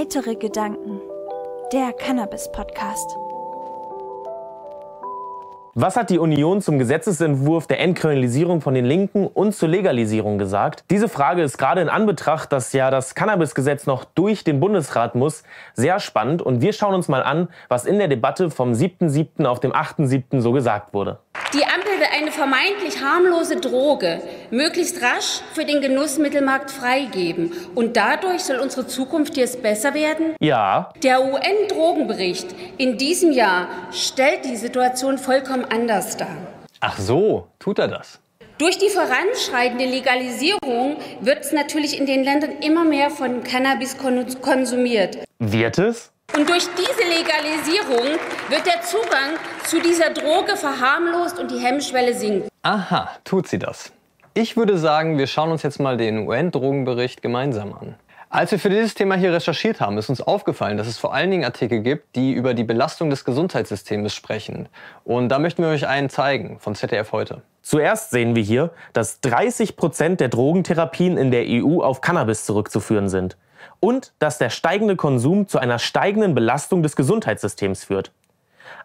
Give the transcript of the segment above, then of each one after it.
Heitere Gedanken. Der Cannabis Podcast. Was hat die Union zum Gesetzesentwurf der Entkriminalisierung von den Linken und zur Legalisierung gesagt? Diese Frage ist gerade in Anbetracht, dass ja das Cannabisgesetz noch durch den Bundesrat muss, sehr spannend und wir schauen uns mal an, was in der Debatte vom 7.7. auf dem 8.7. so gesagt wurde. Die Ampel will eine vermeintlich harmlose Droge möglichst rasch für den Genussmittelmarkt freigeben. Und dadurch soll unsere Zukunft jetzt besser werden? Ja. Der UN-Drogenbericht in diesem Jahr stellt die Situation vollkommen anders dar. Ach so, tut er das? Durch die voranschreitende Legalisierung wird es natürlich in den Ländern immer mehr von Cannabis konsumiert. Wird es? Und durch diese Legalisierung wird der Zugang zu dieser Droge verharmlost und die Hemmschwelle sinkt. Aha, tut sie das. Ich würde sagen, wir schauen uns jetzt mal den UN-Drogenbericht gemeinsam an. Als wir für dieses Thema hier recherchiert haben, ist uns aufgefallen, dass es vor allen Dingen Artikel gibt, die über die Belastung des Gesundheitssystems sprechen. Und da möchten wir euch einen zeigen von ZDF heute. Zuerst sehen wir hier, dass 30 Prozent der Drogentherapien in der EU auf Cannabis zurückzuführen sind und dass der steigende Konsum zu einer steigenden Belastung des Gesundheitssystems führt.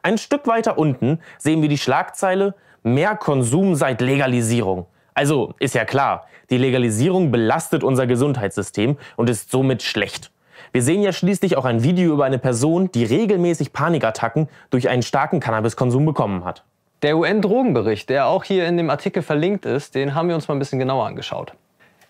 Ein Stück weiter unten sehen wir die Schlagzeile Mehr Konsum seit Legalisierung. Also ist ja klar, die Legalisierung belastet unser Gesundheitssystem und ist somit schlecht. Wir sehen ja schließlich auch ein Video über eine Person, die regelmäßig Panikattacken durch einen starken Cannabiskonsum bekommen hat. Der UN-Drogenbericht, der auch hier in dem Artikel verlinkt ist, den haben wir uns mal ein bisschen genauer angeschaut.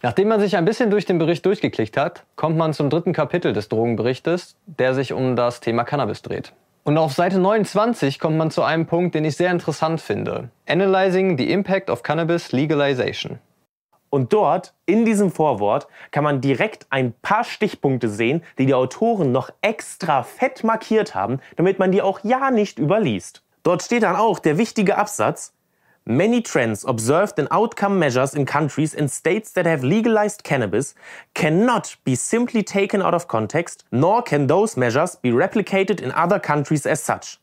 Nachdem man sich ein bisschen durch den Bericht durchgeklickt hat, kommt man zum dritten Kapitel des Drogenberichtes, der sich um das Thema Cannabis dreht. Und auf Seite 29 kommt man zu einem Punkt, den ich sehr interessant finde. Analyzing the Impact of Cannabis Legalization. Und dort, in diesem Vorwort, kann man direkt ein paar Stichpunkte sehen, die die Autoren noch extra fett markiert haben, damit man die auch ja nicht überliest. Dort steht dann auch der wichtige Absatz, Many trends observed in outcome measures in countries and states that have legalized cannabis cannot be simply taken out of context, nor can those measures be replicated in other countries as such.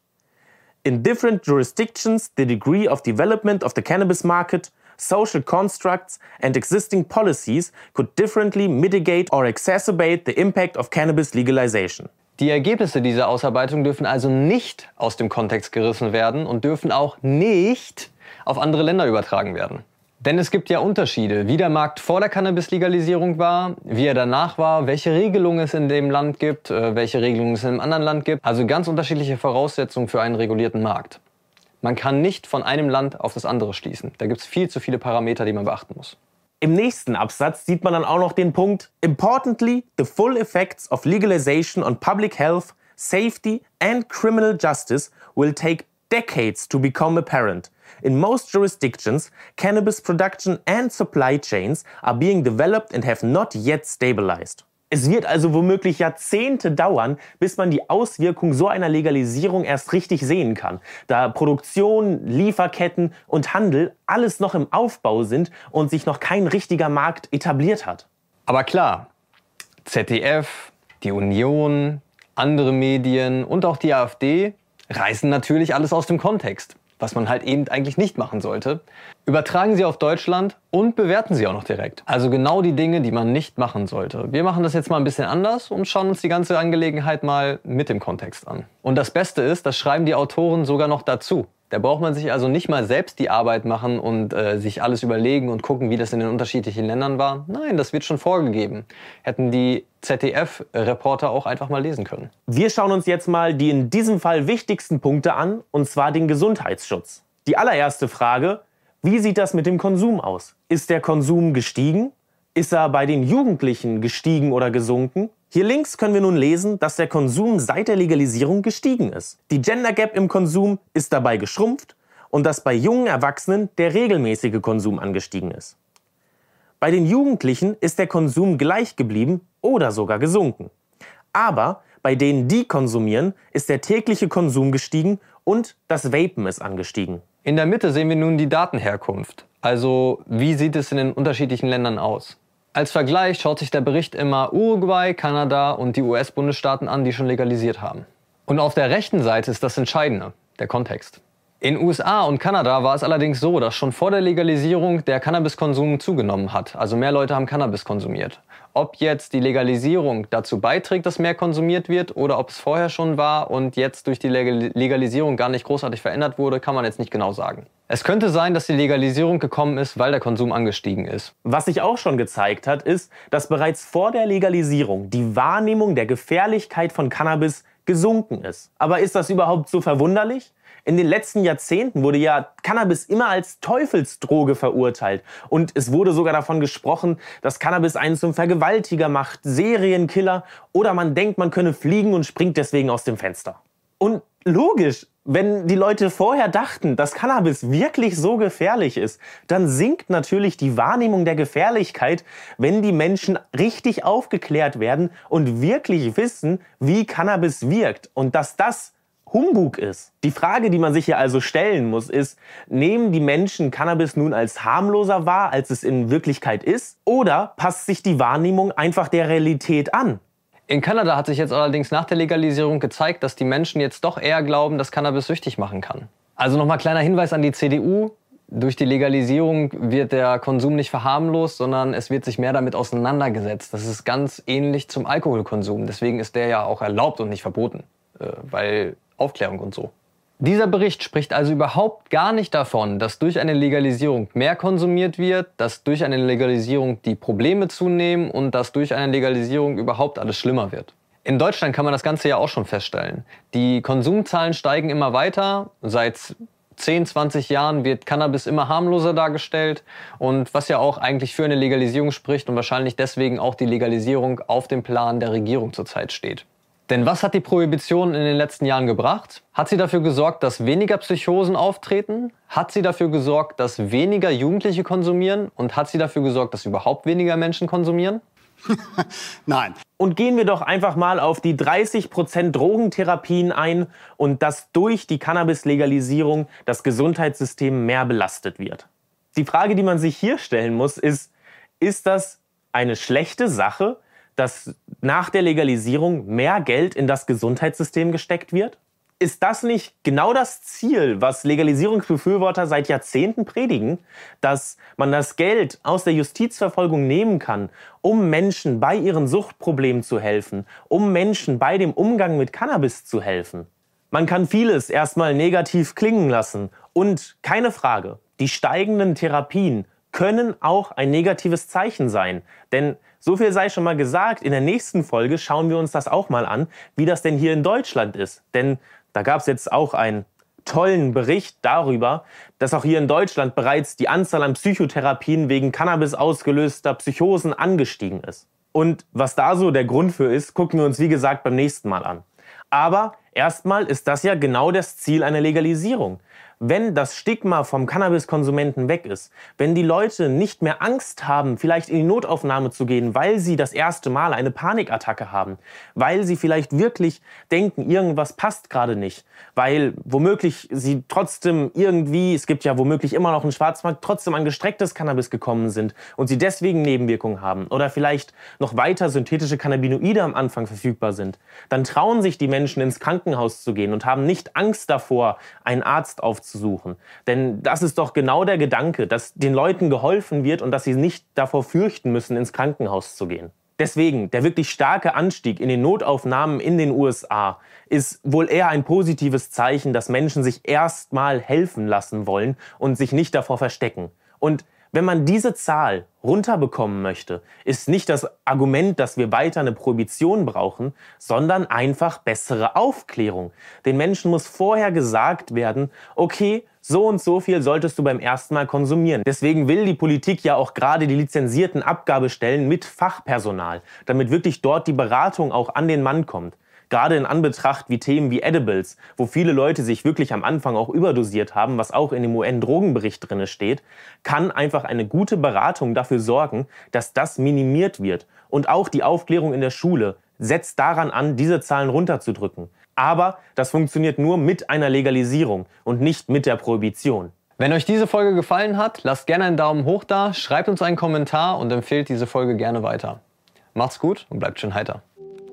In different jurisdictions, the degree of development of the cannabis market, social constructs, and existing policies could differently mitigate or exacerbate the impact of cannabis legalization. Die Ergebnisse dieser Ausarbeitung dürfen also nicht aus dem Kontext gerissen werden und dürfen auch nicht auf andere Länder übertragen werden. Denn es gibt ja Unterschiede, wie der Markt vor der Cannabis-Legalisierung war, wie er danach war, welche Regelungen es in dem Land gibt, äh, welche Regelungen es in einem anderen Land gibt. Also ganz unterschiedliche Voraussetzungen für einen regulierten Markt. Man kann nicht von einem Land auf das andere schließen. Da gibt es viel zu viele Parameter, die man beachten muss. Im nächsten Absatz sieht man dann auch noch den Punkt Importantly, the full effects of legalization on public health, safety and criminal justice will take decades to become apparent. In most jurisdictions, cannabis production and supply chains are being developed and have not yet stabilized. Es wird also womöglich Jahrzehnte dauern, bis man die Auswirkungen so einer Legalisierung erst richtig sehen kann, da Produktion, Lieferketten und Handel alles noch im Aufbau sind und sich noch kein richtiger Markt etabliert hat. Aber klar, ZDF, die Union, andere Medien und auch die AfD reißen natürlich alles aus dem Kontext was man halt eben eigentlich nicht machen sollte. Übertragen Sie auf Deutschland und bewerten Sie auch noch direkt. Also genau die Dinge, die man nicht machen sollte. Wir machen das jetzt mal ein bisschen anders und schauen uns die ganze Angelegenheit mal mit dem Kontext an. Und das Beste ist, das schreiben die Autoren sogar noch dazu. Da braucht man sich also nicht mal selbst die Arbeit machen und äh, sich alles überlegen und gucken, wie das in den unterschiedlichen Ländern war. Nein, das wird schon vorgegeben. Hätten die ZDF-Reporter auch einfach mal lesen können. Wir schauen uns jetzt mal die in diesem Fall wichtigsten Punkte an, und zwar den Gesundheitsschutz. Die allererste Frage, wie sieht das mit dem Konsum aus? Ist der Konsum gestiegen? Ist er bei den Jugendlichen gestiegen oder gesunken? Hier links können wir nun lesen, dass der Konsum seit der Legalisierung gestiegen ist. Die Gender Gap im Konsum ist dabei geschrumpft und dass bei jungen Erwachsenen der regelmäßige Konsum angestiegen ist. Bei den Jugendlichen ist der Konsum gleich geblieben oder sogar gesunken. Aber bei denen, die konsumieren, ist der tägliche Konsum gestiegen und das Vapen ist angestiegen. In der Mitte sehen wir nun die Datenherkunft. Also wie sieht es in den unterschiedlichen Ländern aus? Als Vergleich schaut sich der Bericht immer Uruguay, Kanada und die US-Bundesstaaten an, die schon legalisiert haben. Und auf der rechten Seite ist das Entscheidende, der Kontext. In USA und Kanada war es allerdings so, dass schon vor der Legalisierung der Cannabiskonsum zugenommen hat. Also mehr Leute haben Cannabis konsumiert. Ob jetzt die Legalisierung dazu beiträgt, dass mehr konsumiert wird oder ob es vorher schon war und jetzt durch die Legalisierung gar nicht großartig verändert wurde, kann man jetzt nicht genau sagen. Es könnte sein, dass die Legalisierung gekommen ist, weil der Konsum angestiegen ist. Was sich auch schon gezeigt hat, ist, dass bereits vor der Legalisierung die Wahrnehmung der Gefährlichkeit von Cannabis gesunken ist. Aber ist das überhaupt so verwunderlich? In den letzten Jahrzehnten wurde ja Cannabis immer als Teufelsdroge verurteilt. Und es wurde sogar davon gesprochen, dass Cannabis einen zum Vergewaltiger macht, Serienkiller oder man denkt, man könne fliegen und springt deswegen aus dem Fenster. Und logisch, wenn die Leute vorher dachten, dass Cannabis wirklich so gefährlich ist, dann sinkt natürlich die Wahrnehmung der Gefährlichkeit, wenn die Menschen richtig aufgeklärt werden und wirklich wissen, wie Cannabis wirkt und dass das Humbug ist. Die Frage, die man sich hier also stellen muss, ist, nehmen die Menschen Cannabis nun als harmloser wahr, als es in Wirklichkeit ist? Oder passt sich die Wahrnehmung einfach der Realität an? In Kanada hat sich jetzt allerdings nach der Legalisierung gezeigt, dass die Menschen jetzt doch eher glauben, dass Cannabis süchtig machen kann. Also nochmal kleiner Hinweis an die CDU. Durch die Legalisierung wird der Konsum nicht verharmlost, sondern es wird sich mehr damit auseinandergesetzt. Das ist ganz ähnlich zum Alkoholkonsum. Deswegen ist der ja auch erlaubt und nicht verboten. Äh, weil Aufklärung und so. Dieser Bericht spricht also überhaupt gar nicht davon, dass durch eine Legalisierung mehr konsumiert wird, dass durch eine Legalisierung die Probleme zunehmen und dass durch eine Legalisierung überhaupt alles schlimmer wird. In Deutschland kann man das Ganze ja auch schon feststellen. Die Konsumzahlen steigen immer weiter. Seit 10, 20 Jahren wird Cannabis immer harmloser dargestellt und was ja auch eigentlich für eine Legalisierung spricht und wahrscheinlich deswegen auch die Legalisierung auf dem Plan der Regierung zurzeit steht. Denn was hat die Prohibition in den letzten Jahren gebracht? Hat sie dafür gesorgt, dass weniger Psychosen auftreten? Hat sie dafür gesorgt, dass weniger Jugendliche konsumieren? Und hat sie dafür gesorgt, dass überhaupt weniger Menschen konsumieren? Nein. Und gehen wir doch einfach mal auf die 30% Drogentherapien ein und dass durch die Cannabis-Legalisierung das Gesundheitssystem mehr belastet wird. Die Frage, die man sich hier stellen muss, ist, ist das eine schlechte Sache, dass nach der Legalisierung mehr Geld in das Gesundheitssystem gesteckt wird? Ist das nicht genau das Ziel, was Legalisierungsbefürworter seit Jahrzehnten predigen, dass man das Geld aus der Justizverfolgung nehmen kann, um Menschen bei ihren Suchtproblemen zu helfen, um Menschen bei dem Umgang mit Cannabis zu helfen? Man kann vieles erstmal negativ klingen lassen und keine Frage, die steigenden Therapien können auch ein negatives Zeichen sein, denn so viel sei schon mal gesagt, in der nächsten Folge schauen wir uns das auch mal an, wie das denn hier in Deutschland ist. Denn da gab es jetzt auch einen tollen Bericht darüber, dass auch hier in Deutschland bereits die Anzahl an Psychotherapien wegen Cannabis ausgelöster Psychosen angestiegen ist. Und was da so der Grund für ist, gucken wir uns wie gesagt beim nächsten Mal an. Aber erstmal ist das ja genau das Ziel einer Legalisierung wenn das Stigma vom Cannabiskonsumenten weg ist, wenn die Leute nicht mehr Angst haben, vielleicht in die Notaufnahme zu gehen, weil sie das erste Mal eine Panikattacke haben, weil sie vielleicht wirklich denken, irgendwas passt gerade nicht, weil womöglich sie trotzdem irgendwie, es gibt ja womöglich immer noch einen Schwarzmarkt, trotzdem an gestrecktes Cannabis gekommen sind und sie deswegen Nebenwirkungen haben oder vielleicht noch weiter synthetische Cannabinoide am Anfang verfügbar sind, dann trauen sich die Menschen ins Krankenhaus zu gehen und haben nicht Angst davor, einen Arzt aufzunehmen aufzusuchen. Denn das ist doch genau der Gedanke, dass den Leuten geholfen wird und dass sie nicht davor fürchten müssen, ins Krankenhaus zu gehen. Deswegen, der wirklich starke Anstieg in den Notaufnahmen in den USA ist wohl eher ein positives Zeichen, dass Menschen sich erstmal helfen lassen wollen und sich nicht davor verstecken. Und wenn man diese Zahl runterbekommen möchte, ist nicht das Argument, dass wir weiter eine Prohibition brauchen, sondern einfach bessere Aufklärung. Den Menschen muss vorher gesagt werden, okay, so und so viel solltest du beim ersten Mal konsumieren. Deswegen will die Politik ja auch gerade die lizenzierten Abgabestellen mit Fachpersonal, damit wirklich dort die Beratung auch an den Mann kommt. Gerade in Anbetracht wie Themen wie Edibles, wo viele Leute sich wirklich am Anfang auch überdosiert haben, was auch in dem UN-Drogenbericht drin steht, kann einfach eine gute Beratung dafür sorgen, dass das minimiert wird. Und auch die Aufklärung in der Schule setzt daran an, diese Zahlen runterzudrücken. Aber das funktioniert nur mit einer Legalisierung und nicht mit der Prohibition. Wenn euch diese Folge gefallen hat, lasst gerne einen Daumen hoch da, schreibt uns einen Kommentar und empfehlt diese Folge gerne weiter. Macht's gut und bleibt schön heiter.